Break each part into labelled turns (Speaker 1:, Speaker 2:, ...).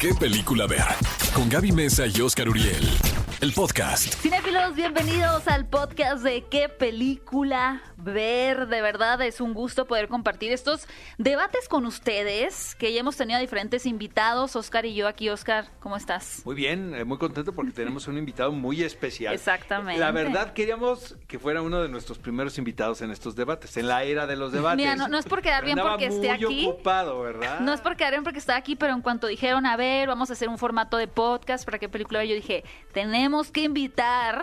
Speaker 1: qué película ver. Con Gaby Mesa y Oscar Uriel. El podcast.
Speaker 2: Cinéfilos, bienvenidos al podcast de qué película ver. De verdad es un gusto poder compartir estos debates con ustedes, que ya hemos tenido a diferentes invitados, Oscar y yo aquí. Oscar, ¿cómo estás?
Speaker 3: Muy bien, eh, muy contento porque tenemos un invitado muy especial.
Speaker 2: Exactamente.
Speaker 3: La verdad queríamos que fuera uno de nuestros primeros invitados en estos debates, en la era de los debates.
Speaker 2: Mira, no, no es por quedar bien porque esté
Speaker 3: muy
Speaker 2: aquí.
Speaker 3: ocupado, ¿verdad?
Speaker 2: No es por quedar bien porque está aquí, pero en cuanto dijeron, a ver, vamos a hacer un formato de podcast para qué película ver, yo dije, tenemos que invitar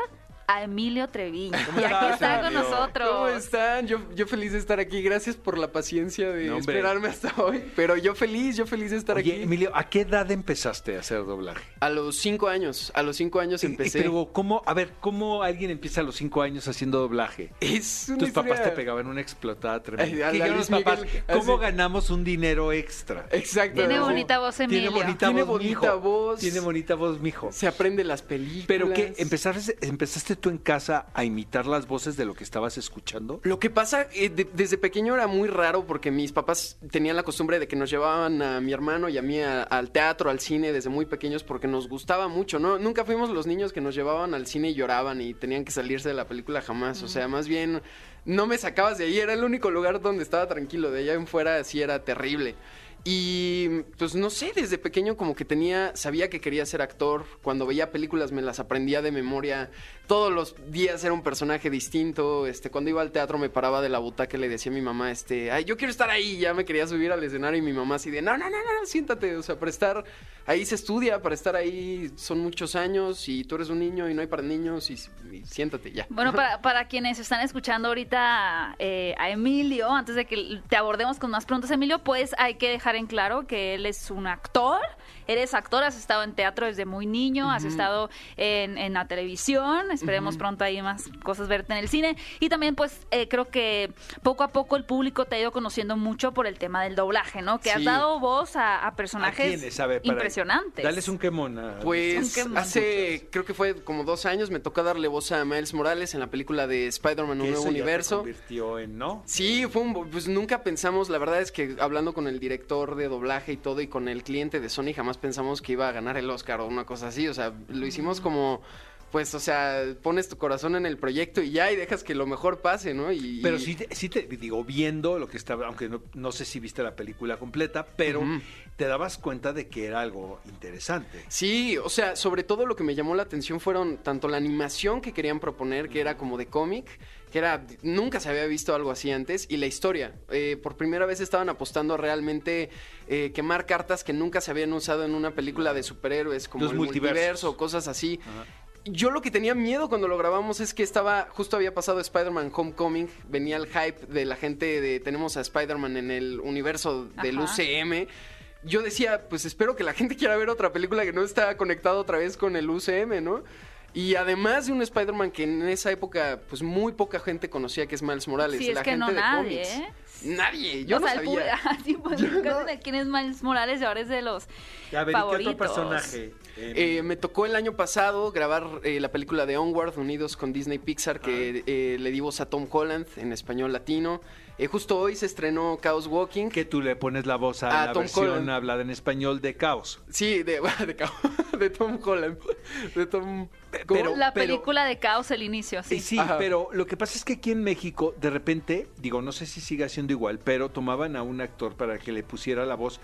Speaker 2: a Emilio Treviño.
Speaker 3: ¿Cómo
Speaker 2: Y aquí
Speaker 3: estás,
Speaker 2: está con nosotros.
Speaker 4: ¿Cómo están? Yo, yo feliz de estar aquí. Gracias por la paciencia de
Speaker 3: No,
Speaker 4: esperarme hasta hoy. Pero yo feliz, yo feliz de estar
Speaker 3: Oye,
Speaker 4: aquí.
Speaker 3: Emilio, ¿a qué edad empezaste a hacer doblaje?
Speaker 4: A los cinco años, a los cinco años
Speaker 3: Y- y-
Speaker 4: empecé.
Speaker 3: Pero, ¿cómo, a ver, ¿cómo alguien empieza a los cinco años haciendo doblaje?
Speaker 4: Es una
Speaker 3: Tus papás
Speaker 4: historia-
Speaker 3: te pegaban una explotada tremenda.
Speaker 4: Ay, a
Speaker 3: ¿Qué
Speaker 4: la
Speaker 3: dijeron
Speaker 4: Luis
Speaker 3: los papás?
Speaker 4: Miguel,
Speaker 3: ¿Cómo
Speaker 4: así.
Speaker 3: ganamos un dinero extra?
Speaker 4: Exacto.
Speaker 2: Tiene bonita voz, Emilio.
Speaker 3: Tiene bonita
Speaker 4: Tiene
Speaker 3: voz,
Speaker 4: bonita
Speaker 3: mijo.
Speaker 4: voz.
Speaker 3: Tiene bonita voz, mijo.
Speaker 4: Se aprende las películas.
Speaker 3: ¿Pero qué? ¿Empezaste, ¿Empezaste tú en casa a imitar las voces de lo que estabas escuchando?
Speaker 4: Lo que pasa, eh, de- desde pequeño era muy raro porque mis papás tenían la costumbre de que nos llevaban a mi hermano y a mí a- al teatro, al cine desde muy pequeños porque nos gustaba mucho, ¿no? Nunca fuimos los niños que nos llevaban al cine y lloraban y tenían que salirse de la película jamás. O sea, más bien no me sacabas de ahí, era el único lugar donde estaba tranquilo, de allá en fuera sí era terrible. Y pues no sé, desde pequeño como que tenía, sabía que quería ser actor, cuando veía películas me las aprendía de memoria, todos los días era un personaje distinto, este, cuando iba al teatro me paraba de la butaca y le decía a mi mamá, este, ay, yo quiero estar ahí, ya me quería subir al escenario y mi mamá así de, no, no, no, no, siéntate, o sea, para estar ahí se estudia, para estar ahí son muchos años y tú eres un niño y no hay para niños y, y siéntate ya.
Speaker 2: Bueno, para, para quienes están escuchando ahorita eh, a Emilio, antes de que te abordemos con más preguntas, Emilio, pues hay que dejar en claro que él es un actor. Eres actor, has estado en teatro desde muy niño, has estado en, en la televisión, esperemos pronto ahí más cosas verte en el cine. Y también, pues, eh, creo que poco a poco el público te ha ido conociendo mucho por el tema del doblaje, ¿no? Que has dado voz a, a
Speaker 3: ¿A
Speaker 2: personajes
Speaker 3: quiénes? A ver, para-
Speaker 2: impresionantes.
Speaker 3: Dales un quemón. a-
Speaker 4: Pues
Speaker 2: Son que
Speaker 4: hace, creo que fue como dos años, me tocó darle voz a Miles Morales en la película de Spider-Man, un
Speaker 3: eso
Speaker 4: nuevo
Speaker 3: ya
Speaker 4: universo.
Speaker 3: convirtió en, ¿no?
Speaker 4: Sí, fue un, pues nunca pensamos, la verdad es que hablando con el director de doblaje y todo y con el cliente de Sony jamás pensamos que iba a ganar el Oscar o una cosa así, o sea, lo hicimos como pues o sea, pones tu corazón en el proyecto y ya y dejas que lo mejor pase, ¿no? Y,
Speaker 3: Pero sí, te- sí te digo, viendo lo que estaba, aunque no, no sé si viste la película completa, pero te dabas cuenta de que era algo interesante.
Speaker 4: Sí, o sea, sobre todo lo que me llamó la atención fueron tanto la animación que querían proponer, que era como de cómic, que era, nunca se había visto algo así antes, y la historia. Eh, por primera vez estaban apostando a realmente eh, quemar cartas que nunca se habían usado en una película de superhéroes, como
Speaker 3: Los
Speaker 4: el
Speaker 3: multiversos.
Speaker 4: multiverso, cosas así. Yo lo que tenía miedo cuando lo grabamos es que estaba, justo había pasado Spider-Man Homecoming, venía el hype de la gente de tenemos a Spider-Man en el universo del
Speaker 2: Ajá.
Speaker 4: UCM. Yo decía, pues espero que la gente quiera ver otra película que no está conectada otra vez con el UCM, ¿no? Y además de un Spider-Man que en esa época, pues muy poca gente conocía que es Miles Morales.
Speaker 2: Sí, es
Speaker 4: la
Speaker 2: que
Speaker 4: gente
Speaker 2: no
Speaker 4: de
Speaker 2: nadie,
Speaker 4: cómics.
Speaker 2: ¿eh?
Speaker 4: Nadie, yo
Speaker 2: o
Speaker 4: no
Speaker 2: sea,
Speaker 4: sabía.
Speaker 2: sí, pues,
Speaker 4: Yo no.
Speaker 2: de quién es Miles Morales y ahora es de los
Speaker 3: A ver, ¿y
Speaker 2: favoritos.
Speaker 3: qué otro personaje?
Speaker 4: Eh, me tocó el año pasado grabar eh, la película de Onward, unidos con Disney Pixar, que eh, le di voz a Tom Holland en español latino. Eh, justo hoy se estrenó Chaos Walking.
Speaker 3: que tú le pones la voz a
Speaker 4: a
Speaker 3: la
Speaker 4: Tom
Speaker 3: versión
Speaker 4: Holland.
Speaker 3: hablada en español de Caos.
Speaker 4: Sí, de, de, Chaos- de Tom Holland. De Tom...
Speaker 3: Pero-
Speaker 2: la película de Caos, el inicio, sí.
Speaker 3: Sí, sí
Speaker 4: Ajá.
Speaker 3: pero lo que pasa es que aquí en México, de repente, digo, no sé si siga siendo igual, pero tomaban a un actor para que le pusiera la voz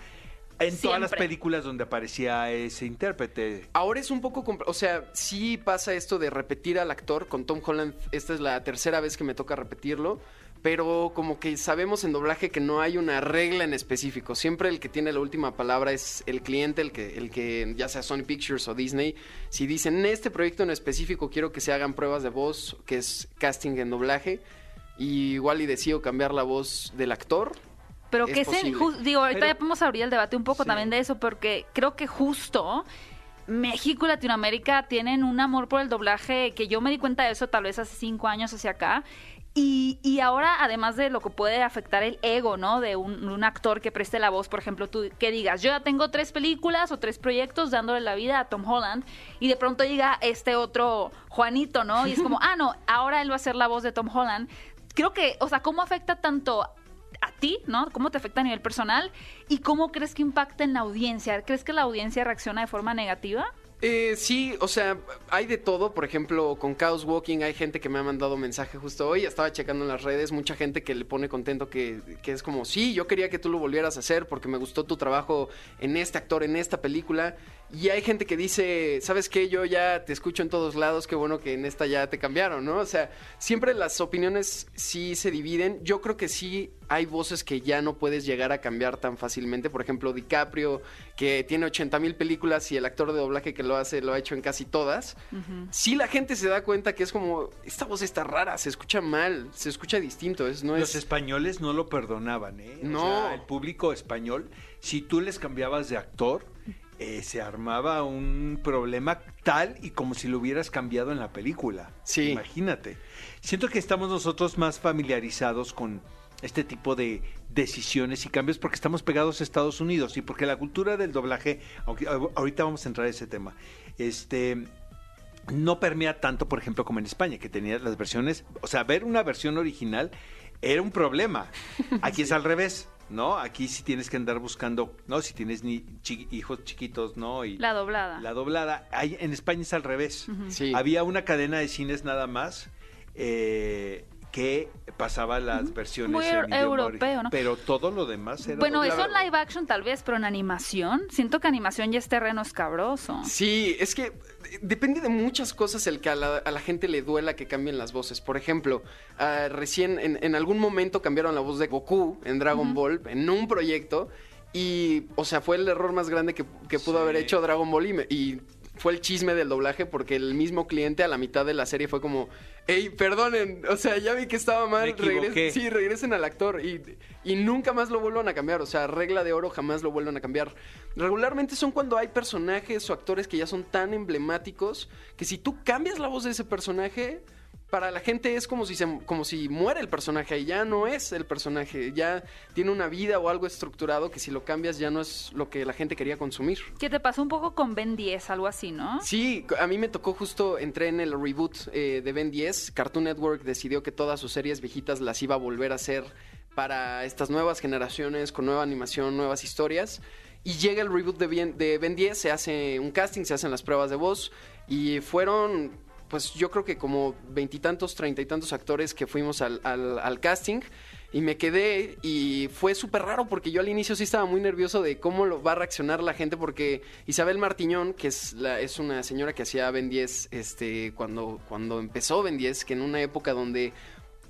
Speaker 3: en todas las películas donde aparecía ese intérprete.
Speaker 4: Ahora es un poco... O sea, sí pasa esto de repetir al actor. Con Tom Holland, esta es la tercera vez que me toca repetirlo. Pero como que sabemos en doblaje que no hay una regla en específico. Siempre el que tiene la última palabra es el cliente, el que, el que ya sea Sony Pictures o Disney. Si dicen, en este proyecto en específico quiero que se hagan pruebas de voz, que es casting en doblaje. Y igual y decido cambiar la voz del actor.
Speaker 2: Pero
Speaker 4: es
Speaker 2: que
Speaker 4: posible.
Speaker 2: ju- digo, ahorita
Speaker 3: Pero-
Speaker 2: ya podemos abrir el debate un poco
Speaker 3: Sí.
Speaker 2: también de eso, porque creo que justo México y Latinoamérica tienen un amor por el doblaje que yo me di cuenta de eso tal vez hace cinco años hacia acá. Y, y ahora, además de lo que puede afectar el ego, ¿no? De un, un actor que preste la voz, por ejemplo, tú que digas, yo ya tengo tres películas o tres proyectos dándole la vida a Tom Holland, y de pronto llega este otro Juanito, ¿no? Y es como, ah, no, ahora él va a ser la voz de Tom Holland. Creo que, o sea, ¿cómo afecta tanto a ti, ¿no? ¿Cómo te afecta a nivel personal? ¿Y cómo crees que impacta en la audiencia? ¿Crees que la audiencia reacciona de forma negativa?
Speaker 4: Eh, sí, o sea, hay de todo. Por ejemplo, con Chaos Walking hay gente que me ha mandado mensaje justo hoy. Estaba checando en las redes, mucha gente que le pone contento que, que es como, sí, yo quería que tú lo volvieras a hacer porque me gustó tu trabajo en este actor, en esta película. Y hay gente que dice, ¿sabes qué? Yo ya te escucho en todos lados, qué bueno que en esta ya te cambiaron, ¿no? O sea, siempre las opiniones sí se dividen. Yo creo que sí hay voces que ya no puedes llegar a cambiar tan fácilmente. Por ejemplo, DiCaprio, que tiene 80 mil películas y el actor de doblaje que lo hace lo ha hecho en casi todas. Sí la gente se da cuenta que es como, esta voz está rara, se escucha mal, se escucha distinto. Es, no
Speaker 3: Los
Speaker 4: es...
Speaker 3: españoles no lo perdonaban, ¿eh? O
Speaker 4: No.
Speaker 3: sea, el público español, si tú les cambiabas de actor, eh, se armaba un problema tal y como si lo hubieras cambiado en la película.
Speaker 4: Sí.
Speaker 3: Imagínate. Siento que estamos nosotros más familiarizados con este tipo de decisiones y cambios porque estamos pegados a Estados Unidos y porque la cultura del doblaje, aunque ah, ahorita vamos a entrar a ese tema, este no permea tanto, por ejemplo, como en España, que tenía las versiones, o sea, ver una versión original era un problema. Aquí es al revés, ¿no? Aquí sí tienes que andar buscando, ¿no? Si tienes ni chi- hijos chiquitos, ¿no? Y
Speaker 2: La doblada.
Speaker 3: la doblada. Ahí, en España es al revés.
Speaker 4: Sí.
Speaker 3: Había una cadena de cines nada más eh, que pasaba las versiones
Speaker 2: Muy
Speaker 3: en
Speaker 2: europeo, ¿no?
Speaker 3: Pero todo lo demás era
Speaker 2: Bueno,
Speaker 3: doblado.
Speaker 2: eso en live action tal vez, pero en animación, siento que animación ya es terreno escabroso.
Speaker 4: Sí, es que depende de muchas cosas el que a la, a la gente le duela que cambien las voces. Por ejemplo, ah, recién en, en algún momento cambiaron la voz de Goku en Dragon Ball en un proyecto y, o sea, fue el error más grande que, que pudo
Speaker 3: Sí.
Speaker 4: haber hecho Dragon Ball y, me- y fue el chisme del doblaje porque el mismo cliente a la mitad de la serie fue como, hey, perdonen, o sea, ya vi que estaba mal,
Speaker 3: Me equivoqué".
Speaker 4: regresen, sí, regresen al actor y, y nunca más lo vuelvan a cambiar, o sea, regla de oro jamás lo vuelvan a cambiar. Regularmente son cuando hay personajes o actores que ya son tan emblemáticos que si tú cambias la voz de ese personaje, para la gente es como si, se, como si muere el personaje y ya no es el personaje, ya tiene una vida o algo estructurado que si lo cambias ya no es lo que la gente quería consumir.
Speaker 2: Que te pasó un poco con Ben 10, algo así, ¿no?
Speaker 4: Sí, a mí me tocó justo, entré en el reboot eh, de Ben 10. Cartoon Network decidió que todas sus series viejitas las iba a volver a hacer para estas nuevas generaciones, con nueva animación, nuevas historias. Y llega el reboot de Ben, de Ben 10, se hace un casting, se hacen las pruebas de voz. Y fueron, pues yo creo que como veintitantos, treinta y tantos actores que fuimos al, al- al casting. Y me quedé y fue súper raro porque yo al inicio sí estaba muy nervioso de cómo lo va a reaccionar la gente porque Isabel Martiñón, que es, la, es una señora que hacía Ben 10 este, cuando, cuando empezó Ben 10, que en una época donde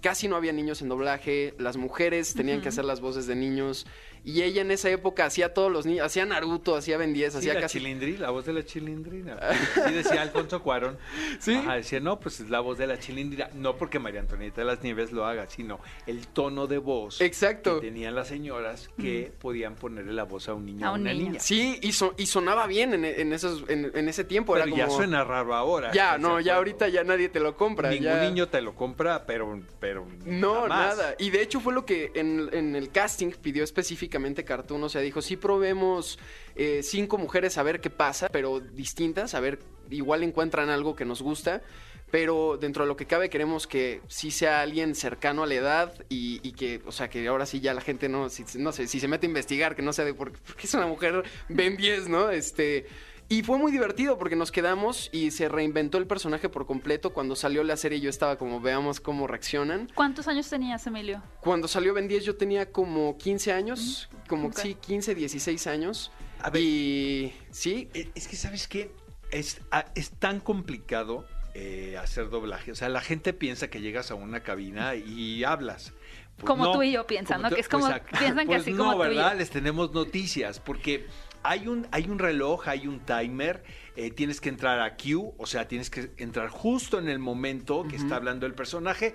Speaker 4: casi no había niños en doblaje, las mujeres tenían que hacer las voces de niños y ella en esa época hacía todos los niños, hacía Naruto, hacía Ben 10,
Speaker 3: Sí,
Speaker 4: hacía
Speaker 3: la
Speaker 4: casi...
Speaker 3: chilindrina, la voz de la chilindrina. Sí decía Alfonso Cuarón.
Speaker 4: Sí.
Speaker 3: Ajá, decía, no, pues es la voz de la chilindrina. No porque María Antonieta de las Nieves lo haga, sino el tono de voz
Speaker 4: Exacto.
Speaker 3: que tenían las señoras que podían ponerle la voz a un niño
Speaker 2: A
Speaker 3: o a
Speaker 2: un
Speaker 3: una
Speaker 2: niño.
Speaker 3: niña.
Speaker 4: Sí, y, so- y sonaba bien en, en esos, en, en ese tiempo.
Speaker 3: Pero
Speaker 4: era
Speaker 3: ya suena raro ahora.
Speaker 4: Ya,
Speaker 3: ¿estás
Speaker 4: no, ya
Speaker 3: acuerdo?
Speaker 4: ahorita ya nadie te lo compra.
Speaker 3: Ningún
Speaker 4: ya-
Speaker 3: niño te lo compra, pero, pero
Speaker 4: No,
Speaker 3: jamás.
Speaker 4: nada. Y de hecho fue lo que en, en el casting pidió específicamente Cartoon. O sea, dijo, sí probemos eh, cinco mujeres a ver qué pasa, pero distintas, a ver, igual encuentran algo que nos gusta. Pero dentro de lo que cabe queremos que sí sea alguien cercano a la edad y, que, o sea, que ahora sí ya la gente no, si, no sé, si se mete a investigar, que no sea de por, por qué es una mujer Ben 10, ¿no? Este... Y fue muy divertido porque nos quedamos y se reinventó el personaje por completo. Cuando salió la serie yo estaba como, veamos cómo reaccionan.
Speaker 2: ¿Cuántos años tenías, Emilio?
Speaker 4: Cuando salió Ben 10 yo tenía como 15 años, como
Speaker 2: ok.
Speaker 4: sí, 15, 16 años.
Speaker 3: A ver.
Speaker 4: Y sí,
Speaker 3: Eh, Es que, ¿sabes qué? Es, ah, es tan complicado eh, hacer doblaje. O sea, la gente piensa que llegas a una cabina y hablas. Pues
Speaker 2: Como tú y yo piensan, ¿no?
Speaker 3: tú-
Speaker 2: Que es como- piensan que así
Speaker 3: no,
Speaker 2: como tú y yo.
Speaker 3: ¿verdad? Les tenemos noticias porque hay un, hay un reloj, hay un timer, eh, tienes que entrar a Q, o sea, tienes que entrar justo en el momento que está hablando el personaje.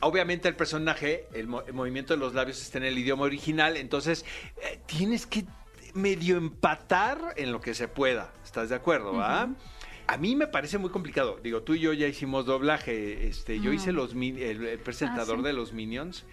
Speaker 3: Obviamente el personaje, el, mo- el movimiento de los labios está en el idioma original, entonces eh, tienes que medio empatar en lo que se pueda. ¿Estás de acuerdo? ah? A mí me parece muy complicado. Digo, tú y yo ya hicimos doblaje. Este, yo hice los el, el presentador
Speaker 2: Ah, sí.
Speaker 3: de los Minions.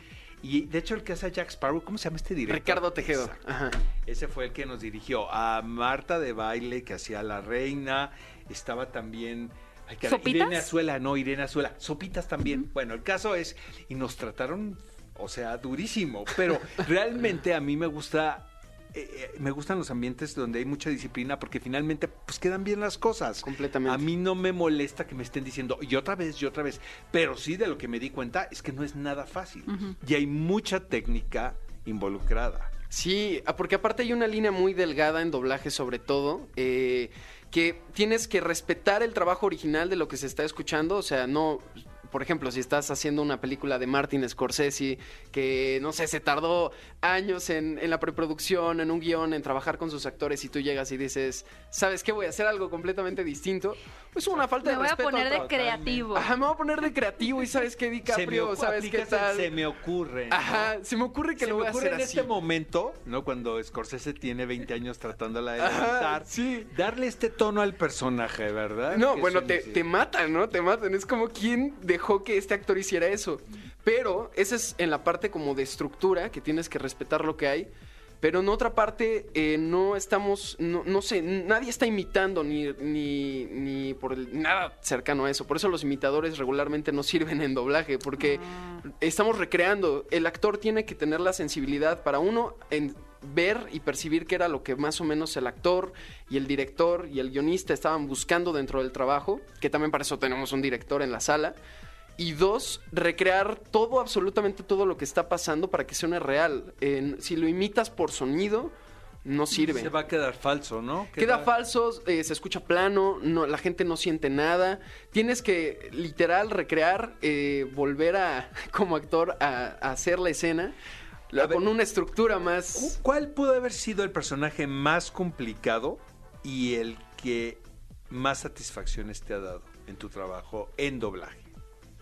Speaker 3: Y de hecho el que hace a Jack Sparrow, ¿cómo se llama este director?
Speaker 4: Ricardo Tejedo. Ajá.
Speaker 3: Ese fue el que nos dirigió. A Marta de Baile, que hacía La Reina. Estaba también... ay. Irene Azuela, no, Irene Azuela. Sopitas también. Bueno, el caso es... Y nos trataron o sea, durísimo. Pero realmente a mí me gusta eh, eh, me gustan los ambientes donde hay mucha disciplina porque finalmente pues quedan bien las cosas.
Speaker 4: Completamente.
Speaker 3: A mí no me molesta que me estén diciendo y otra vez y otra vez, pero sí de lo que me di cuenta es que no es nada fácil y hay mucha técnica involucrada.
Speaker 4: Sí, ah, porque aparte hay una línea muy delgada en doblaje sobre todo, eh, que tienes que respetar el trabajo original de lo que se está escuchando, o sea, no por ejemplo, si estás haciendo una película de Martin Scorsese, que no sé, se tardó años en, en la preproducción, en un guion, en trabajar con sus actores, y tú llegas y dices, ¿sabes qué? Voy a hacer algo completamente distinto. Pues una falta
Speaker 2: Me
Speaker 4: de
Speaker 2: voy a
Speaker 4: respeto.
Speaker 2: poner de creativo.
Speaker 4: Ajá, me voy a poner de creativo y ¿sabes qué, DiCaprio? ¿Sabes qué tal?
Speaker 3: Se me ocurre. ¿no?
Speaker 4: Ajá, se me ocurre que
Speaker 3: Se
Speaker 4: lo
Speaker 3: me
Speaker 4: voy a
Speaker 3: ocurre
Speaker 4: hacer
Speaker 3: en
Speaker 4: así.
Speaker 3: este momento, ¿no? Cuando Scorsese tiene 20 años tratándola de levantar,
Speaker 4: sí.
Speaker 3: darle este tono al personaje, ¿verdad?
Speaker 4: No, bueno, te, te matan, ¿no? Te matan. Es como quién dejó que este actor hiciera eso. Pero esa es en la parte como de estructura, que tienes que respetar lo que hay. Pero en otra parte, eh, no estamos, no, no sé, nadie está imitando ni, ni, ni por el, nada cercano a eso. Por eso los imitadores regularmente no sirven en doblaje, porque estamos recreando. El actor tiene que tener la sensibilidad para uno en ver y percibir qué era lo que más o menos el actor y el director y el guionista estaban buscando dentro del trabajo, que también para eso tenemos un director en la sala. Y dos, recrear todo, absolutamente todo lo que está pasando para que suene real. Si lo imitas por sonido, no sirve.
Speaker 3: Se va a quedar falso, ¿no?
Speaker 4: Queda falso, eh, se escucha plano, no, la gente no siente nada. Tienes que literal recrear, eh, volver a, como actor, a, a hacer la escena la-
Speaker 3: A ver.
Speaker 4: con una estructura más...
Speaker 3: ¿Cuál pudo haber sido el personaje más complicado y el que más satisfacciones te ha dado en tu trabajo en doblaje?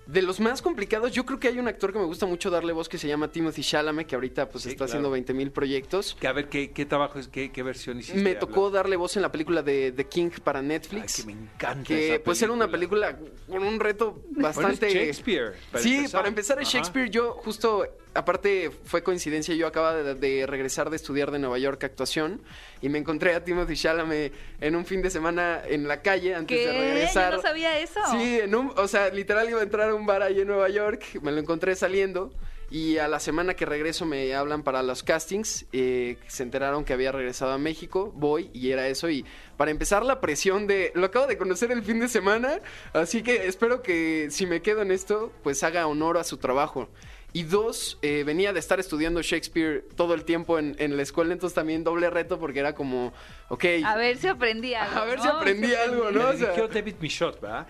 Speaker 4: De los más complicados, yo creo que hay un actor que me gusta mucho darle voz que se llama Timothy Chalamet, que ahorita pues
Speaker 3: Sí,
Speaker 4: está
Speaker 3: claro.
Speaker 4: haciendo 20 mil proyectos.
Speaker 3: Que a ver, ¿qué, qué trabajo es? ¿Qué, qué versión hiciste?
Speaker 4: Me tocó darle voz en la película de The King para
Speaker 3: Ay,
Speaker 4: Netflix.
Speaker 3: que me encanta
Speaker 4: que
Speaker 3: esa
Speaker 4: pues era una película con un reto
Speaker 3: Bueno, es
Speaker 4: bastante
Speaker 3: Shakespeare.
Speaker 4: sí para empezar es. Shakespeare yo justo aparte fue coincidencia yo acababa de, de regresar de estudiar de Nueva York actuación y me encontré a Timothy Chalamet en un fin de semana en la calle antes
Speaker 2: ¿Qué?
Speaker 4: de regresar
Speaker 2: Yo no sabía eso.
Speaker 4: sí en un o sea literal iba a entrar a un bar ahí en Nueva York me lo encontré saliendo y a la semana que regreso me hablan para los castings, eh, se enteraron que había regresado a México, voy y era eso. Y para empezar la presión de, lo acabo de conocer el fin de semana, así que espero que si me quedo en esto, pues haga honor a su trabajo. Y dos, eh, venía de estar estudiando Shakespeare todo el tiempo en, en la escuela, entonces también doble reto porque era como, ok,
Speaker 2: A ver si aprendí algo.
Speaker 4: A ver si
Speaker 2: ¿no?
Speaker 4: aprendí algo,
Speaker 3: Me
Speaker 4: ¿no? O sea-
Speaker 3: David Michot, ¿verdad?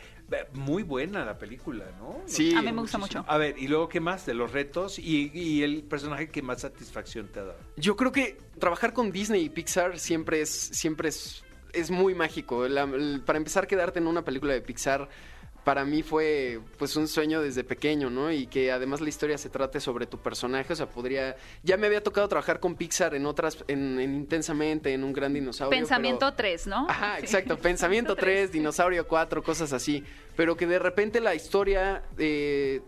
Speaker 3: Muy buena la película, ¿no?
Speaker 4: Sí.
Speaker 2: A mí me gusta mucho.
Speaker 3: A ver, ¿y luego qué más? De los retos y, y el personaje que más satisfacción te ha dado.
Speaker 4: Yo creo que trabajar con Disney y Pixar siempre es, siempre es, es muy mágico. La- el- para empezar, quedarte en una película de Pixar para mí fue pues un sueño desde pequeño, ¿no? Y que además la historia se trate sobre tu personaje, o sea, podría... Ya me había tocado trabajar con Pixar en otras, en, en Intensamente, en Un Gran Dinosaurio.
Speaker 2: Pensamiento
Speaker 4: pero-
Speaker 2: 3, ¿no?
Speaker 4: Ajá,
Speaker 2: Sí.
Speaker 4: exacto. Pensamiento 3, Dinosaurio 4, cosas así. Pero que de repente la historia eh,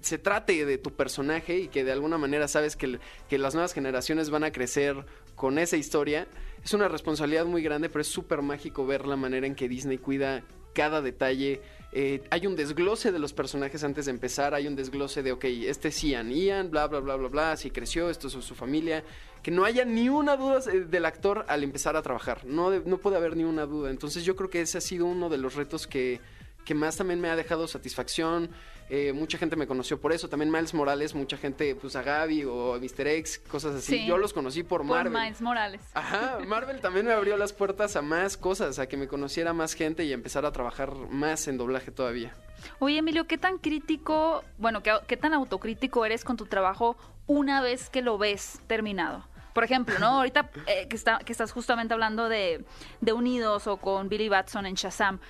Speaker 4: se trate de tu personaje y que de alguna manera sabes que, que las nuevas generaciones van a crecer con esa historia. Es una responsabilidad muy grande, pero es súper mágico ver la manera en que Disney cuida cada detalle. Eh, hay un desglose de los personajes antes de empezar, hay un desglose de, ok, este es Ian, Ian, bla, bla, bla, bla, bla, así creció, esto es su familia. Que no haya ni una duda eh, del actor al empezar a trabajar. No, no puede haber ni una duda. Entonces yo creo que ese ha sido uno de los retos que, que más también me ha dejado satisfacción. Eh, mucha gente me conoció por eso. También Miles Morales, mucha gente, pues a Gaby o a Mr. X, cosas así.
Speaker 2: Sí.
Speaker 4: Yo los conocí por,
Speaker 2: Por
Speaker 4: Marvel.
Speaker 2: Miles Morales.
Speaker 4: Ajá, Marvel también me abrió las puertas a más cosas, a que me conociera más gente y a empezar a trabajar más en doblaje todavía.
Speaker 2: Oye, Emilio, ¿qué tan crítico, bueno, qué, qué tan autocrítico eres con tu trabajo una vez que lo ves terminado? Por ejemplo, ¿no? Ahorita eh, que, está, que estás justamente hablando de, de Unidos o con Billy Batson en Shazam,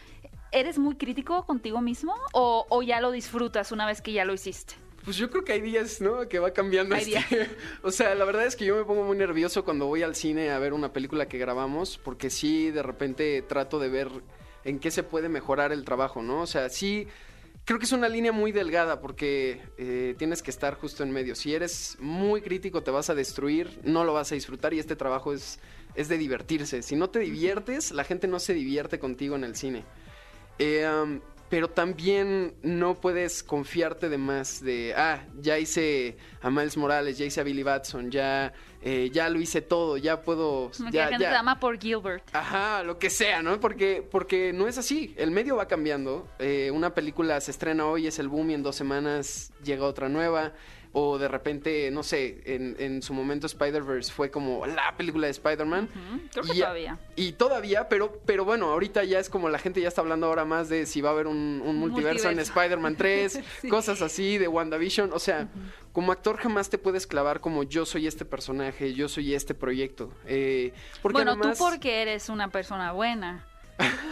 Speaker 2: ¿eres muy crítico contigo mismo o, o ya lo disfrutas una vez que ya lo hiciste?
Speaker 4: Pues yo creo que hay días, ¿no? Que va cambiando.
Speaker 2: Hay
Speaker 4: este- o sea, la verdad es que yo me pongo muy nervioso cuando voy al cine a ver una película que grabamos, porque sí, de repente trato de ver en qué se puede mejorar el trabajo, ¿no? O sea, sí, creo que es una línea muy delgada porque eh, tienes que estar justo en medio. Si eres muy crítico, te vas a destruir, no lo vas a disfrutar y este trabajo es, es de divertirse. Si no te diviertes, la gente no se divierte contigo en el cine. Eh, um, pero también no puedes confiarte de más de, ah, ya hice a Miles Morales, ya hice a Billy Batson, ya, eh, ya lo hice todo, ya puedo...
Speaker 2: Como que
Speaker 4: ya,
Speaker 2: la gente
Speaker 4: ya.
Speaker 2: te ama por Gilbert.
Speaker 4: Ajá, lo que sea, ¿no? Porque, porque no es así. El medio va cambiando. Eh, una película se estrena hoy, es el boom y en dos semanas llega otra nueva. O de repente, no sé, en, en su momento Spider-Verse fue como la película de Spider-Man.
Speaker 2: Creo que
Speaker 4: Y
Speaker 2: todavía.
Speaker 4: Y todavía, pero, pero bueno, ahorita ya es como la gente ya está hablando ahora más de si va a haber un, un multiverso, en. Spider-Man 3,
Speaker 2: Sí.
Speaker 4: cosas así, de WandaVision. O sea, como actor jamás te puedes clavar como yo soy este personaje, yo soy este proyecto. Eh, porque
Speaker 2: bueno,
Speaker 4: además-
Speaker 2: tú porque eres una persona buena.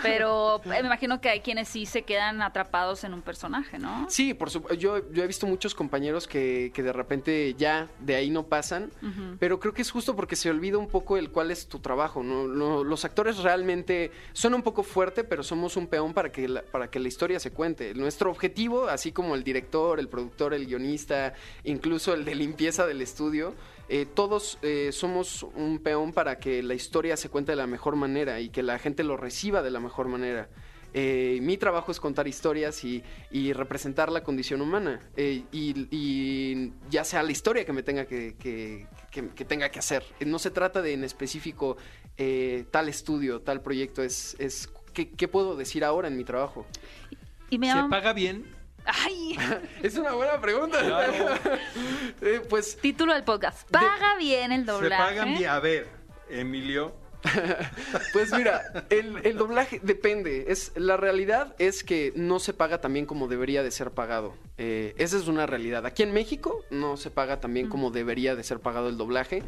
Speaker 2: Pero eh, me imagino que hay quienes sí se quedan atrapados en un personaje, ¿no?
Speaker 4: Sí, por supuesto. Yo, yo he visto muchos compañeros que, que de repente ya de ahí no pasan, pero creo que es justo porque se olvida un poco el cuál es tu trabajo. ¿no? Lo- los actores realmente son un poco fuerte, pero somos un peón para que, la, para que la historia se cuente. Nuestro objetivo, así como el director, el productor, el guionista, incluso el de limpieza del estudio, eh, todos eh, somos un peón para que la historia se cuente de la mejor manera y que la gente lo reciba de la mejor manera. Eh, mi trabajo es contar historias y, y representar la condición humana. Eh, y, y ya sea la historia que me tenga que, que- que- que tenga que hacer. No se trata de en específico eh, tal estudio, tal proyecto. Es, es ¿qué, qué puedo decir ahora en mi trabajo?
Speaker 2: Y me
Speaker 3: ¿Se
Speaker 2: llama...
Speaker 3: paga bien?
Speaker 2: Ay,
Speaker 4: Es una buena pregunta. Eh, pues
Speaker 2: título del podcast. Paga bien el
Speaker 3: Se
Speaker 2: doblaje.
Speaker 3: pagan bien. A ver, Emilio.
Speaker 4: Pues mira, el, el doblaje depende. Es, la realidad es que no se paga también como debería de ser pagado. Eh, esa es una realidad. Aquí en México no se paga también como debería de ser pagado el doblaje.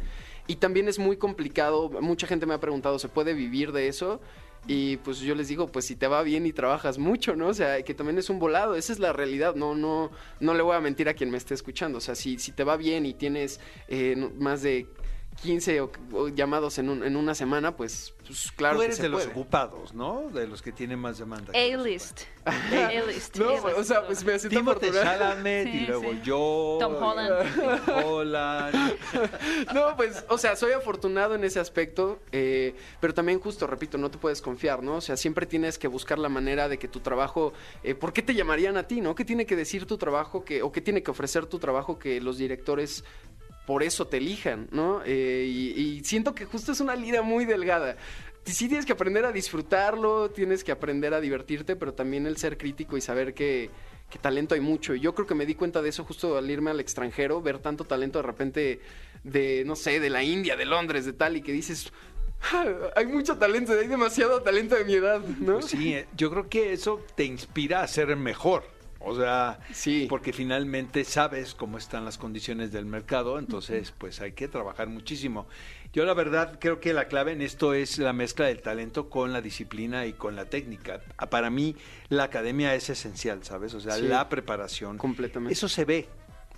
Speaker 4: Y también es muy complicado. Mucha gente me ha preguntado, ¿se puede vivir de eso? Y pues yo les digo, pues si te va bien y trabajas mucho, ¿no? O sea, que también es un volado, esa es la realidad, no, no, no le voy a mentir a quien me esté escuchando. O sea, si, si te va bien y tienes eh, más de 15 o- o llamados en, un- en una semana, pues, pues claro
Speaker 3: Tú
Speaker 4: que
Speaker 3: eres
Speaker 4: se
Speaker 3: de los ocupados, ¿no? De los que tienen más demanda.
Speaker 2: A-list. A-list.
Speaker 4: No,
Speaker 2: A-list.
Speaker 4: o sea, pues me siento
Speaker 3: Timothée
Speaker 4: afortunado.
Speaker 3: Chalamet
Speaker 2: Sí,
Speaker 3: y luego
Speaker 2: sí.
Speaker 3: yo.
Speaker 2: Tom Holland.
Speaker 3: Tom Holland.
Speaker 4: No, pues, o sea, soy afortunado en ese aspecto, eh, pero también justo, repito, no te puedes confiar, ¿no? O sea, siempre tienes que buscar la manera de que tu trabajo, eh, ¿por qué te llamarían a ti, no? ¿Qué tiene que decir tu trabajo que, o qué tiene que ofrecer tu trabajo que los directores por eso te elijan, ¿no? Eh, y, siento que justo es una línea muy delgada. Sí tienes que aprender a disfrutarlo, tienes que aprender a divertirte, pero también el ser crítico y saber que, que talento hay mucho. Y yo creo que me di cuenta de eso justo al irme al extranjero, ver tanto talento de repente de, no sé, de la India, de Londres, de tal, y que dices, "Ah, hay mucho talento, hay demasiado talento de mi edad, ¿no?
Speaker 3: Pues sí, eh, yo creo que eso te inspira a ser mejor. O sea,
Speaker 4: Sí.
Speaker 3: porque finalmente sabes cómo están las condiciones del mercado, entonces pues hay que trabajar muchísimo. Yo la verdad creo que la clave en esto es la mezcla del talento con la disciplina y con la técnica. Ah, Para mí la academia es esencial, ¿sabes? O sea,
Speaker 4: Sí.
Speaker 3: la preparación.
Speaker 4: Completamente.
Speaker 3: Eso se ve.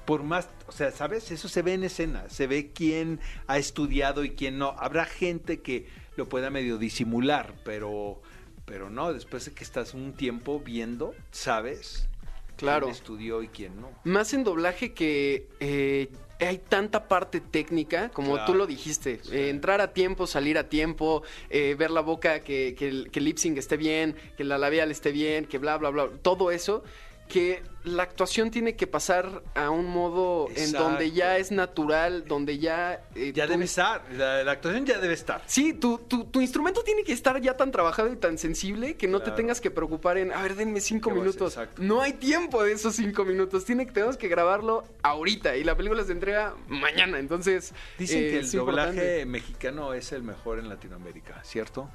Speaker 3: Por más, o sea, ¿sabes? Eso se ve en escena, se ve quién ha estudiado y quién no. Habrá gente que lo pueda medio disimular, pero pero no, después de que estás un tiempo viendo, sabes
Speaker 4: Claro.
Speaker 3: quién estudió y quién no.
Speaker 4: Más en doblaje que eh, hay tanta parte técnica, como
Speaker 3: Claro.
Speaker 4: tú lo dijiste.
Speaker 3: Sí.
Speaker 4: eh, entrar a tiempo, salir a tiempo, eh, ver la boca, que, que el, que el lip sync esté bien, que la labial esté bien, que bla, bla, bla. Todo eso. Que la actuación tiene que pasar a un modo en donde ya es natural, donde ya... eh,
Speaker 3: Ya
Speaker 4: tú-
Speaker 3: debe estar, la, la actuación ya debe estar.
Speaker 4: Sí, tu, tu, tu instrumento tiene que estar ya tan trabajado y tan sensible que no te tengas que preocupar en, a ver, denme cinco minutos. No hay tiempo de esos cinco minutos. Tiene que, tenemos que grabarlo ahorita y la película se entrega mañana. Entonces,
Speaker 3: Dicen
Speaker 4: eh,
Speaker 3: que el doblaje
Speaker 4: importante.
Speaker 3: mexicano es el mejor en Latinoamérica, ¿cierto?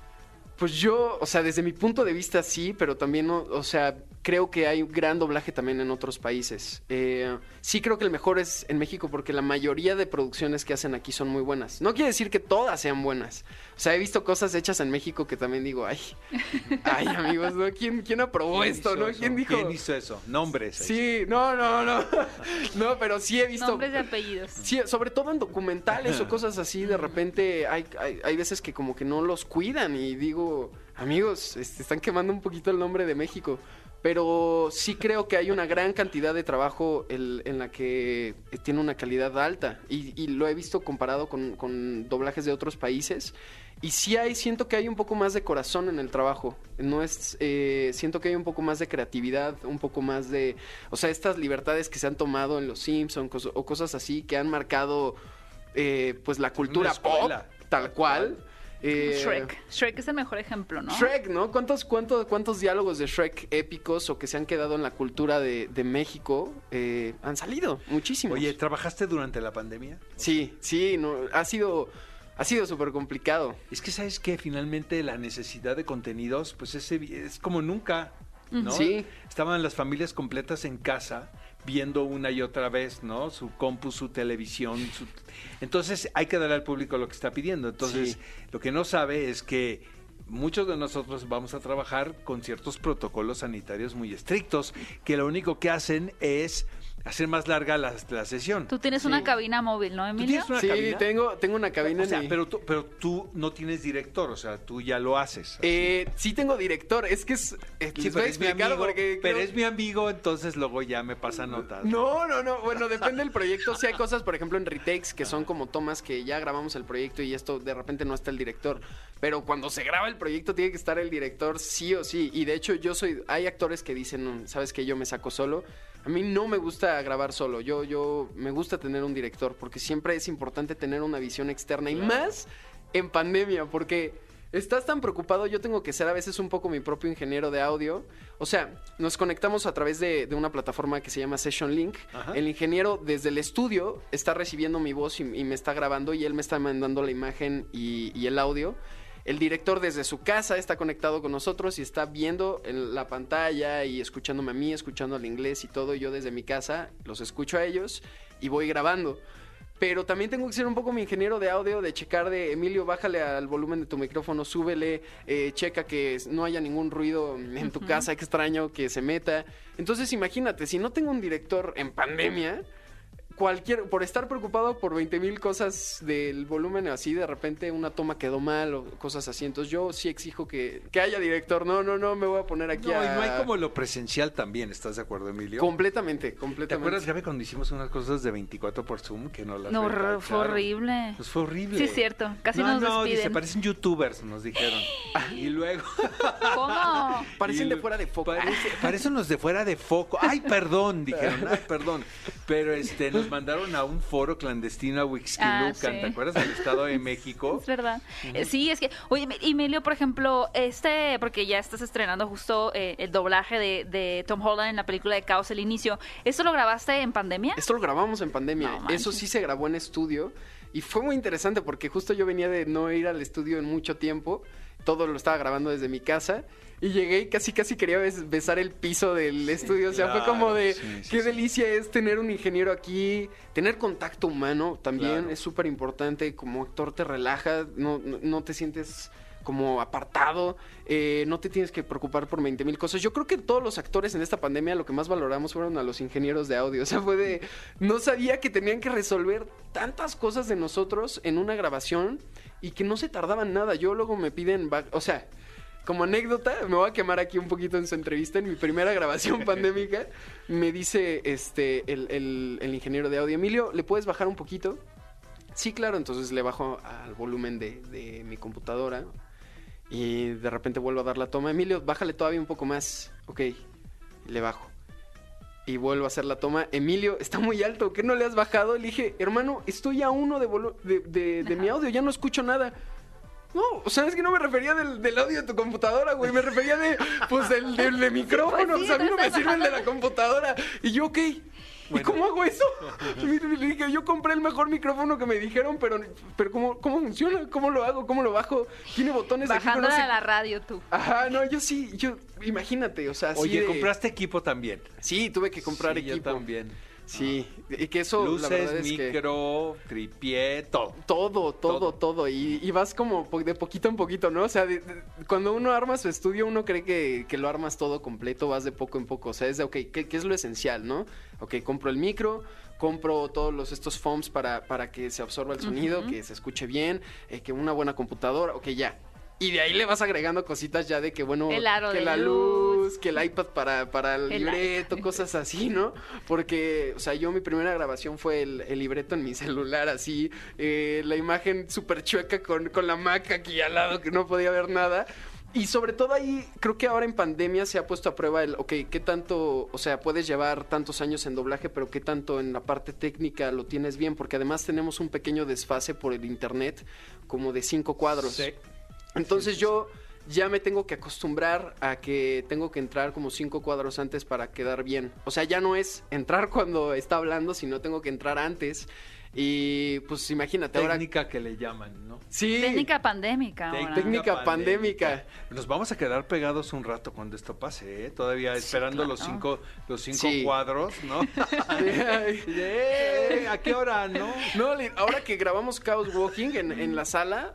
Speaker 4: Pues yo, o sea, desde mi punto de vista sí, pero también, no- o sea, creo que hay un gran doblaje también en otros países. Eh, sí creo que el mejor es en México porque la mayoría de producciones que hacen aquí son muy buenas. No quiere decir que todas sean buenas. O sea, he visto cosas hechas en México que también digo, ay, ay amigos, ¿no? ¿Quién, quién aprobó
Speaker 3: ¿Quién
Speaker 4: esto, no?
Speaker 3: eso?
Speaker 4: ¿Quién dijo?
Speaker 3: ¿Quién hizo eso? Nombres.
Speaker 4: Sí, no, no, no. No, pero sí he visto...
Speaker 2: Nombres y apellidos.
Speaker 4: Sí, sobre todo en documentales o cosas así, de repente hay, hay, hay veces que como que no los cuidan y digo, amigos, este, están quemando un poquito el nombre de México. Pero sí creo que hay una gran cantidad de trabajo el- en la que tiene una calidad alta. Y, y lo he visto comparado con, con doblajes de otros países. Y sí hay, siento que hay un poco más de corazón en el trabajo. No es, eh, siento que hay un poco más de creatividad, un poco más de, o sea, estas libertades que se han tomado en los Simpsons o cosas así que han marcado, eh, pues la cultura pop, tal cual. Eh,
Speaker 2: Shrek. Shrek es el mejor ejemplo, ¿no?
Speaker 4: Shrek, ¿no? ¿Cuántos, cuántos, cuántos diálogos de Shrek épicos o que se han quedado en la cultura de, de México eh, han salido? Muchísimos.
Speaker 3: Oye, ¿trabajaste durante la pandemia?
Speaker 4: sí, sí, no, ha sido, ha sido súper complicado.
Speaker 3: Es que sabes que finalmente la necesidad de contenidos, pues es, es como nunca, ¿no?
Speaker 4: Sí.
Speaker 3: Estaban las familias completas en casa viendo una y otra vez, ¿no? Su compu, su televisión, su- entonces hay que darle al público lo que está pidiendo. Entonces,
Speaker 4: Sí.
Speaker 3: lo que no sabe es que muchos de nosotros vamos a trabajar con ciertos protocolos sanitarios muy estrictos, que lo único que hacen es hacer más larga la, la sesión.
Speaker 2: Tú tienes
Speaker 4: Sí.
Speaker 2: una cabina móvil, ¿no, Emilio?
Speaker 3: una
Speaker 4: sí,
Speaker 3: cabina?
Speaker 4: tengo, tengo una cabina
Speaker 3: O sea,
Speaker 4: en
Speaker 3: pero tú, pero tú no tienes director, o sea, tú ya lo haces.
Speaker 4: Eh, sí tengo director, es que es... eh,
Speaker 3: Sí,
Speaker 4: les voy
Speaker 3: pero
Speaker 4: a
Speaker 3: es mi
Speaker 4: explicar
Speaker 3: amigo,
Speaker 4: porque
Speaker 3: pero
Speaker 4: creo-
Speaker 3: es mi amigo, entonces luego ya me pasa notas.
Speaker 4: No, no, no. Bueno, depende del proyecto. Si hay cosas, por ejemplo, en retakes que son como tomas que ya grabamos el proyecto y esto de repente no está el director. Pero cuando se graba el proyecto tiene que estar el director sí o sí. Y de hecho yo soy, hay actores que dicen, "No, sabes que yo me saco solo. A mí no me gusta grabar solo. Yo, yo me gusta tener un director porque siempre es importante tener una visión externa y más en pandemia porque estás tan preocupado, yo tengo que ser a veces un poco mi propio ingeniero de audio. O sea, nos conectamos a través de, de una plataforma que se llama Session Link.
Speaker 3: Ajá.
Speaker 4: El ingeniero desde el estudio está recibiendo mi voz y, y me está grabando y él me está mandando la imagen y, y el audio. El director desde su casa está conectado con nosotros y está viendo en la pantalla y escuchándome a mí, escuchando al inglés y todo. Yo desde mi casa los escucho a ellos y voy grabando. Pero también tengo que ser un poco mi ingeniero de audio, de checar de Emilio, bájale al volumen de tu micrófono, súbele, eh, checa que no haya ningún ruido en tu casa extraño que se meta. Entonces imagínate, si no tengo un director en pandemia, cualquier, por estar preocupado por 20 mil cosas del volumen así, de repente una toma quedó mal o cosas así. Entonces yo sí exijo que, que haya director. No, no, no, me voy a poner aquí
Speaker 3: No, y
Speaker 4: a...
Speaker 3: no hay como lo presencial también, ¿estás de acuerdo, Emilio?
Speaker 4: Completamente,
Speaker 3: ¿Te
Speaker 4: completamente.
Speaker 3: acuerdas, Gaby, cuando hicimos unas cosas de 24 por Zoom que no las
Speaker 2: No,
Speaker 3: retacharon?
Speaker 2: fue horrible.
Speaker 3: Pues fue horrible.
Speaker 2: Sí, es cierto. Casi
Speaker 3: no,
Speaker 2: nos
Speaker 3: no, dice,
Speaker 2: despiden.
Speaker 3: parecen youtubers, nos dijeron. y luego...
Speaker 2: ¿Cómo?
Speaker 4: Parecen
Speaker 3: y
Speaker 4: de fuera de foco.
Speaker 3: Parece- parecen los de fuera de foco. Ay, perdón, dijeron. Ay, perdón. Pero este, nos mandaron a un foro clandestino a Huixquilucan,
Speaker 2: Ah, sí.
Speaker 3: ¿te acuerdas? Del Estado de México.
Speaker 2: Es verdad. Eh, Sí, es que, oye, Emilio, por ejemplo, este, porque ya estás estrenando justo eh, el doblaje de, de Tom Holland en la película de Caos, el inicio. ¿Esto lo grabaste en pandemia?
Speaker 4: Esto lo grabamos en pandemia.
Speaker 2: No.
Speaker 4: Eso sí se grabó en estudio. Y fue muy interesante porque justo yo venía de no ir al estudio en mucho tiempo. Todo lo estaba grabando desde mi casa. Y llegué y casi casi quería bes- besar el piso del estudio. O sea, fue como de
Speaker 3: sí, sí,
Speaker 4: qué
Speaker 3: sí.
Speaker 4: delicia es tener un ingeniero aquí. Tener contacto humano también
Speaker 3: Claro.
Speaker 4: es súper importante. Como actor te relaja, no, no, no te sientes como apartado, eh, no te tienes que preocupar por 20 mil cosas. Yo creo que todos los actores en esta pandemia lo que más valoramos fueron a los ingenieros de audio. O sea, fue de, no sabía que tenían que resolver tantas cosas de nosotros en una grabación y que no se tardaban nada. Yo luego me piden, o sea, como anécdota, me voy a quemar aquí un poquito en su entrevista. En mi primera grabación pandémica, me dice este el, el- el ingeniero de audio, Emilio, ¿le puedes bajar un poquito? Sí, claro, entonces le bajo al volumen de, de mi computadora y de repente vuelvo a dar la toma. Emilio, bájale todavía un poco más. Ok, le bajo. Y vuelvo a hacer la toma. Emilio, está muy alto, ¿qué no le has bajado? Le dije, hermano, estoy a uno de, de, de- de mi audio, ya no escucho nada. No, o sea, es que no me refería del, del audio de tu computadora, güey. Me refería de, pues, del, del de micrófono.
Speaker 2: Pues sí,
Speaker 4: o sea, a mí no me sirve el de la computadora. Y yo, ok. ¿Y cómo hago eso? Y le dije, yo compré el mejor micrófono que me dijeron, pero, pero ¿cómo, ¿cómo funciona? ¿Cómo lo hago? ¿Cómo lo bajo? Tiene botones aquí, pero
Speaker 2: Bajándola
Speaker 4: no sé-
Speaker 2: a la radio tú.
Speaker 4: Ajá, no, yo sí, yo, imagínate, o sea,
Speaker 3: Oye,
Speaker 4: de-
Speaker 3: ¿compraste equipo también?
Speaker 4: Sí, tuve que comprar
Speaker 3: Sí, yo
Speaker 4: equipo.
Speaker 3: también.
Speaker 4: Sí, y que eso, la
Speaker 3: Luces,
Speaker 4: verdad es que...
Speaker 3: micro, tripié, todo.
Speaker 4: Todo, todo,
Speaker 3: Todo.
Speaker 4: Y, y vas como de poquito en poquito, ¿no? O sea, de- de- cuando uno arma su estudio, uno cree que, que lo armas todo completo, vas de poco en poco. O sea, es de, ok, ¿qué, qué es lo esencial, no? Ok, compro el micro, compro todos los, estos foams para, para que se absorba el sonido, que se escuche bien, eh, que una buena computadora, ok, ya. Y de ahí le vas agregando cositas ya de que, bueno,
Speaker 2: El aro
Speaker 4: que
Speaker 2: de
Speaker 4: la
Speaker 2: luz,
Speaker 4: luz, que el iPad para, para el,
Speaker 2: El
Speaker 4: libreto,
Speaker 2: iPad.
Speaker 4: cosas así, ¿no? Porque, o sea, yo mi primera grabación fue el, el libreto en mi celular, así, eh, la imagen súper chueca con, con la Mac aquí al lado, que no podía ver nada. Y sobre todo ahí, creo que ahora en pandemia se ha puesto a prueba el, ok, ¿qué tanto, o sea, puedes llevar tantos años en doblaje, pero qué tanto en la parte técnica lo tienes bien? Porque además tenemos un pequeño desfase por el internet, como de cinco cuadros.
Speaker 3: Sí.
Speaker 4: Entonces yo ya me tengo que acostumbrar a que tengo que entrar como cinco cuadros antes para quedar bien. O sea, ya no es entrar cuando está hablando, sino tengo que entrar antes. Y pues imagínate ahora.
Speaker 3: Técnica que le llaman, ¿no?
Speaker 4: Sí.
Speaker 2: Técnica pandémica ahora.
Speaker 4: Técnica pandémica.
Speaker 3: Nos vamos a quedar pegados un rato cuando esto pase, ¿eh? Todavía esperando los
Speaker 2: claro.
Speaker 3: cinco, los cinco
Speaker 4: Sí.
Speaker 3: cuadros, ¿no? ¡Eh! ¿A qué hora, no?
Speaker 4: No, ahora que grabamos Chaos Walking en, en la sala,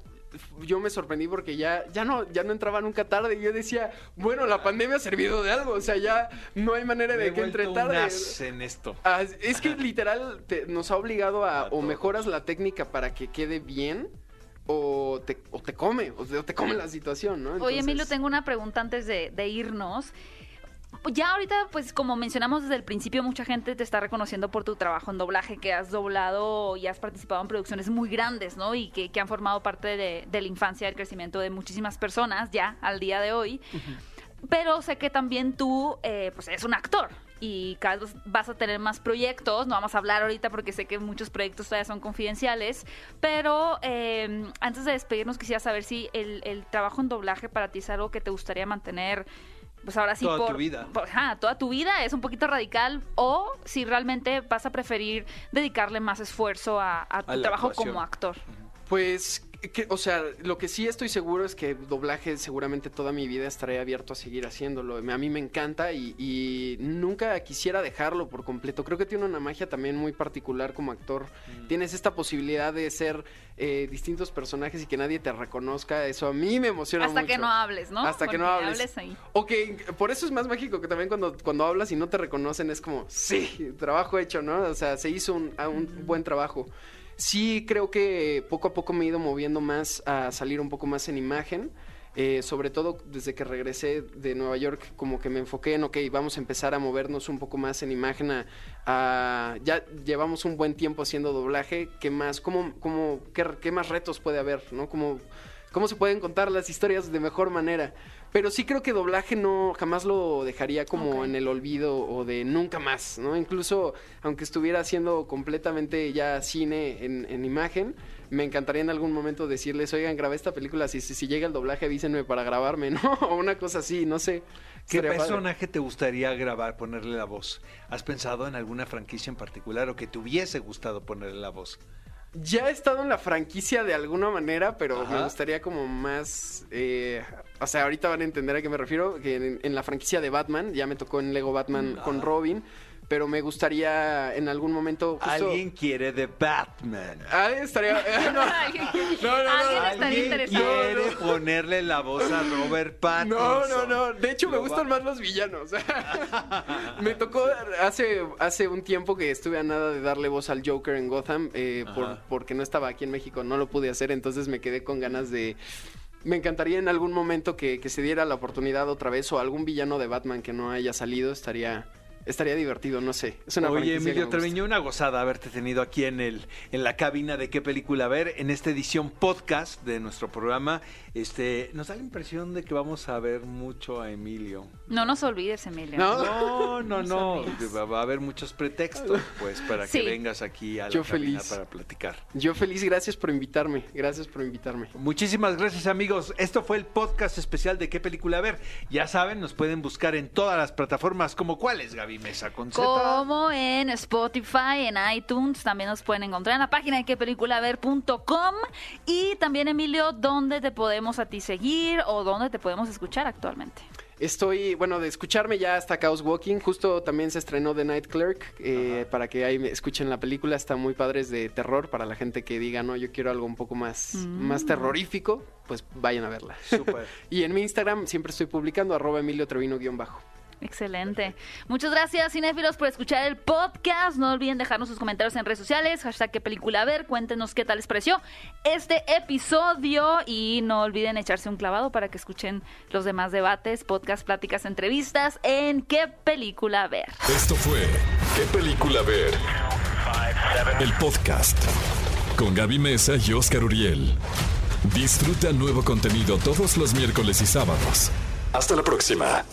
Speaker 4: yo me sorprendí porque ya, ya no, ya no entraba nunca tarde. Y yo decía, bueno, la pandemia ha servido de algo. O sea, ya no hay manera
Speaker 3: Me
Speaker 4: de
Speaker 3: he
Speaker 4: que entre tarde.
Speaker 3: en esto.
Speaker 4: Ah, es que literal te- nos ha obligado a,
Speaker 3: A
Speaker 4: o
Speaker 3: todos.
Speaker 4: mejoras la técnica para que quede bien o te, o te come, o te, o te come la situación, ¿no?
Speaker 2: Oye, Emilio, tengo una pregunta antes de, de irnos. Ya ahorita, pues como mencionamos desde el principio, mucha gente te está reconociendo por tu trabajo en doblaje, que has doblado y has participado en producciones muy grandes, ¿no? Y que, que han formado parte de, de la infancia, del crecimiento de muchísimas personas ya al día de hoy. Pero sé que también tú, eh, pues eres un actor y cada vez vas a tener más proyectos. No vamos a hablar ahorita porque sé que muchos proyectos todavía son confidenciales. Pero eh, antes de despedirnos, quisiera saber si el, el trabajo en doblaje para ti es algo que te gustaría mantener. Pues ahora sí,
Speaker 3: Toda
Speaker 2: por,
Speaker 3: tu vida.
Speaker 2: por- ajá, toda tu vida es un poquito radical. O si realmente vas a preferir dedicarle más esfuerzo a, a tu
Speaker 3: A
Speaker 2: trabajo
Speaker 3: actuación.
Speaker 2: como actor.
Speaker 4: Pues, que- o sea, lo que sí estoy seguro es que doblaje seguramente toda mi vida estaré abierto a seguir haciéndolo. A mí me encanta y, y nunca quisiera dejarlo por completo. Creo que tiene una magia también muy particular como actor. Tienes esta posibilidad de ser eh, distintos personajes y que nadie te reconozca. Eso a mí me emociona
Speaker 2: Hasta
Speaker 4: mucho.
Speaker 2: que no hables, ¿no?
Speaker 4: Hasta que no hables.
Speaker 2: ahí.
Speaker 4: Ok, por eso es más mágico que también cuando, cuando hablas y no te reconocen es como, sí, trabajo hecho, ¿no? O sea, se hizo un buen trabajo. Sí, creo que poco a poco me he ido moviendo más a salir un poco más en imagen. eh, sobre todo desde que regresé de Nueva York, como que me enfoqué en, ok, vamos a empezar a movernos un poco más en imagen. A, ya llevamos un buen tiempo haciendo doblaje. ¿Qué más? ¿Cómo, cómo, qué, más retos puede haber? ¿no? ¿Cómo, ¿Cómo se pueden contar las historias de mejor manera? Pero sí creo que doblaje no jamás lo dejaría como en el olvido o de nunca más, ¿no? Incluso aunque estuviera haciendo completamente ya cine en, en imagen, me encantaría en algún momento decirles, oigan, grabé esta película, si, si, si llega el doblaje avísenme para grabarme, ¿no? O una cosa así, no sé.
Speaker 3: ¿Qué
Speaker 4: padre.
Speaker 3: personaje te gustaría grabar, ponerle la voz? ¿Has pensado en alguna franquicia en particular o que te hubiese gustado ponerle la voz?
Speaker 4: Ya he estado en la franquicia de alguna manera, pero
Speaker 3: Ajá.
Speaker 4: me gustaría como más... eh, o sea, ahorita van a entender a qué me refiero, que en, en la franquicia de Batman, ya me tocó en Lego Batman con
Speaker 3: ajá.
Speaker 4: Robin, pero me gustaría en algún momento... justo-
Speaker 3: Alguien quiere de Batman.
Speaker 4: Ah, estaría... no, no.
Speaker 3: Quiere ponerle la voz a Robert Pattinson.
Speaker 4: No, no, no. De hecho, me gustan más los villanos. me tocó hace, hace un tiempo que estuve a nada de darle voz al Joker en Gotham, eh, por- porque no estaba aquí en México, no lo pude hacer, entonces me quedé con ganas de... Me encantaría en algún momento que, que se diera la oportunidad otra vez o algún villano de Batman que no haya salido, estaría... Estaría divertido, no sé. Es una
Speaker 3: Oye, Emilio. Treviño, una gozada haberte tenido aquí en el en la cabina de qué película ver en esta edición podcast de nuestro programa. Este, nos da la impresión de que vamos a ver mucho a Emilio.
Speaker 2: No nos olvides, Emilio.
Speaker 4: No.
Speaker 3: No, no. Va va a haber muchos pretextos, pues, para
Speaker 2: Sí.
Speaker 3: que vengas aquí a la
Speaker 4: Yo
Speaker 3: cabina
Speaker 4: feliz.
Speaker 3: para platicar.
Speaker 4: Yo feliz, gracias por invitarme. Gracias por invitarme.
Speaker 3: Muchísimas gracias amigos. Esto fue el podcast especial de qué película ver. Ya saben, nos pueden buscar en todas las plataformas como cuáles, Gaby Mesa con Z.
Speaker 2: Como en Spotify, en iTunes, también nos pueden encontrar en la página de quepelículaver.com y también Emilio, ¿dónde te podemos a ti seguir o dónde te podemos escuchar actualmente?
Speaker 4: Estoy, bueno, de escucharme ya hasta Chaos Walking. Justo también se estrenó The Night Clerk. eh, para que ahí escuchen la película. Está muy padre, es de terror. Para la gente que diga, no, yo quiero algo un poco más, más terrorífico, pues vayan a verla.
Speaker 3: Súper.
Speaker 4: y en mi Instagram siempre estoy publicando arroba Emilio Trevino guion bajo.
Speaker 2: Excelente. Muchas gracias, cinéfilos, por escuchar el podcast. No olviden dejarnos sus comentarios en redes sociales, hashtag qué película ver, cuéntenos qué tal les pareció este episodio y no olviden echarse un clavado para que escuchen los demás debates, podcast, pláticas, entrevistas en qué película ver.
Speaker 1: Esto fue ¿Qué película ver? El podcast con Gaby Mesa y Oscar Uriel. Disfruta nuevo contenido todos los miércoles y sábados. Hasta la próxima.